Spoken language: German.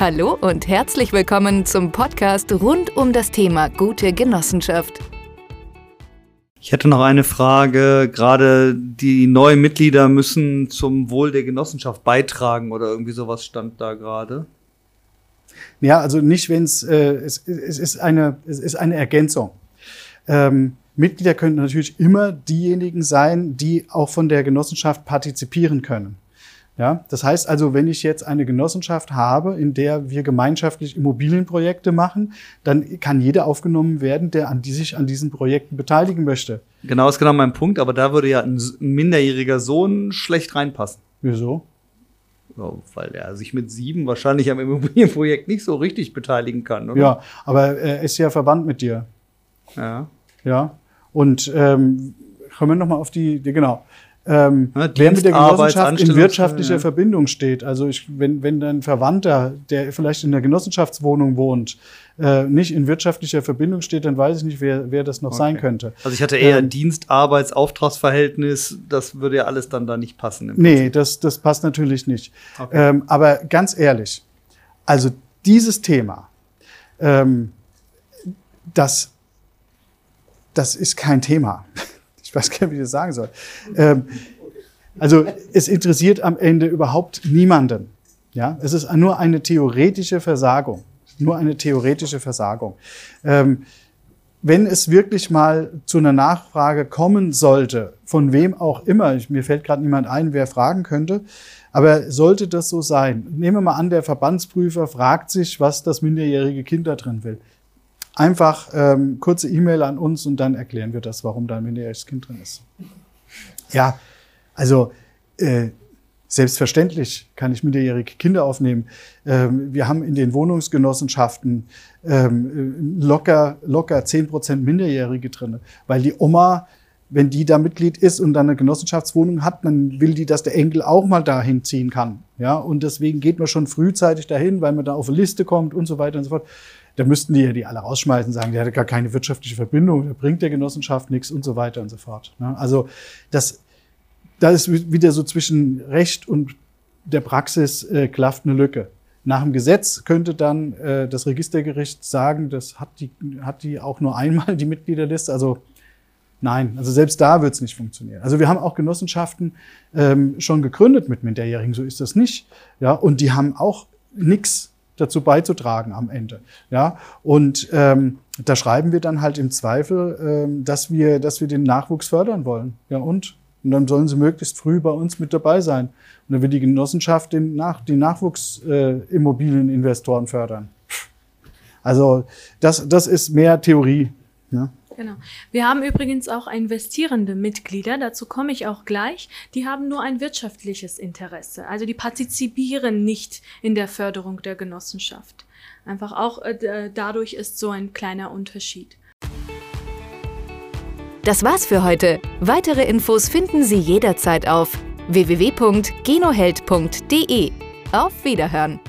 Hallo und herzlich willkommen zum Podcast rund um das Thema gute Genossenschaft. Ich hätte noch eine Frage. Gerade die neuen Mitglieder müssen zum Wohl der Genossenschaft beitragen oder irgendwie sowas stand da gerade. Ja, also nicht, wenn es, äh, es, es ist eine, es ist eine Ergänzung. Ähm, Mitglieder können natürlich immer diejenigen sein, die auch von der Genossenschaft partizipieren können. Ja, das heißt also, wenn ich jetzt eine Genossenschaft habe, in der wir gemeinschaftlich Immobilienprojekte machen, dann kann jeder aufgenommen werden, der an die sich an diesen Projekten beteiligen möchte. Genau, ist genau mein Punkt, aber da würde ja ein, minderjähriger Sohn schlecht reinpassen. Wieso? Ja, weil er sich mit sieben wahrscheinlich am Immobilienprojekt nicht so richtig beteiligen kann, oder? Ja, aber er ist ja verwandt mit dir. Ja. Ja. Und ähm, kommen wir nochmal auf die, die genau ähm, Ja, wer mit der Genossenschaft in wirtschaftlicher ja. Verbindung steht. Also ich, wenn, wenn dein Verwandter, der vielleicht in der Genossenschaftswohnung wohnt, äh, nicht in wirtschaftlicher Verbindung steht, dann weiß ich nicht, wer, wer das noch sein Okay. könnte. Also ich hatte eher Ähm, Dienst, Arbeits, Auftragsverhältnis, das würde ja alles dann da nicht passen. Nee, das, das passt natürlich nicht. Okay. Ähm, aber ganz ehrlich, also dieses Thema, ähm, das, das ist kein Thema. Ich weiß gar nicht, wie ich das sagen soll. Ähm, also es interessiert am Ende überhaupt niemanden. Ja, es ist nur eine theoretische Versagung. Nur eine theoretische Versagung. Ähm, wenn es wirklich mal zu einer Nachfrage kommen sollte, von wem auch immer, mir fällt gerade niemand ein, wer fragen könnte, aber sollte das so sein, nehmen wir mal an, der Verbandsprüfer fragt sich, was das minderjährige Kind da drin will. Einfach ähm, kurze E-Mail an uns und dann erklären wir das, warum da ein minderjähriges Kind drin ist. Ja, also äh, selbstverständlich kann ich minderjährige Kinder aufnehmen. Ähm, wir haben in den Wohnungsgenossenschaften ähm, äh, locker, locker 10% Minderjährige drin, weil die Oma, wenn die da Mitglied ist und dann eine Genossenschaftswohnung hat, dann will die, dass der Enkel auch mal dahin ziehen kann. Ja, und deswegen geht man schon frühzeitig dahin, weil man da auf eine Liste kommt und so weiter und so fort. Da müssten die ja die alle rausschmeißen, sagen, der hat gar keine wirtschaftliche Verbindung, der bringt der Genossenschaft nichts und so weiter und so fort. Ne? Also das, da ist wieder so zwischen Recht und der Praxis äh, klafft eine Lücke. Nach dem Gesetz könnte dann äh, das Registergericht sagen, das hat die, hat die auch nur einmal die Mitgliederliste. Also nein, also selbst da wird es nicht funktionieren. Also wir haben auch Genossenschaften ähm, schon gegründet mit Minderjährigen, so ist das nicht. Ja, und die haben auch nichts dazu beizutragen am Ende. Ja, und ähm, da schreiben wir dann halt im Zweifel, ähm, dass wir, dass wir den Nachwuchs fördern wollen. Ja, und? Und dann sollen sie möglichst früh bei uns mit dabei sein. Und dann wird die Genossenschaft den, Nach die Nachwuchsimmobilieninvestoren fördern. Also das, das ist mehr Theorie. Ja. Genau. Wir haben übrigens auch investierende Mitglieder, dazu komme ich auch gleich. Die haben nur ein wirtschaftliches Interesse. Also die partizipieren nicht in der Förderung der Genossenschaft. Einfach auch äh, dadurch ist so ein kleiner Unterschied. Das war's für heute. Weitere Infos finden Sie jederzeit auf www.genoheld.de. Auf Wiederhören!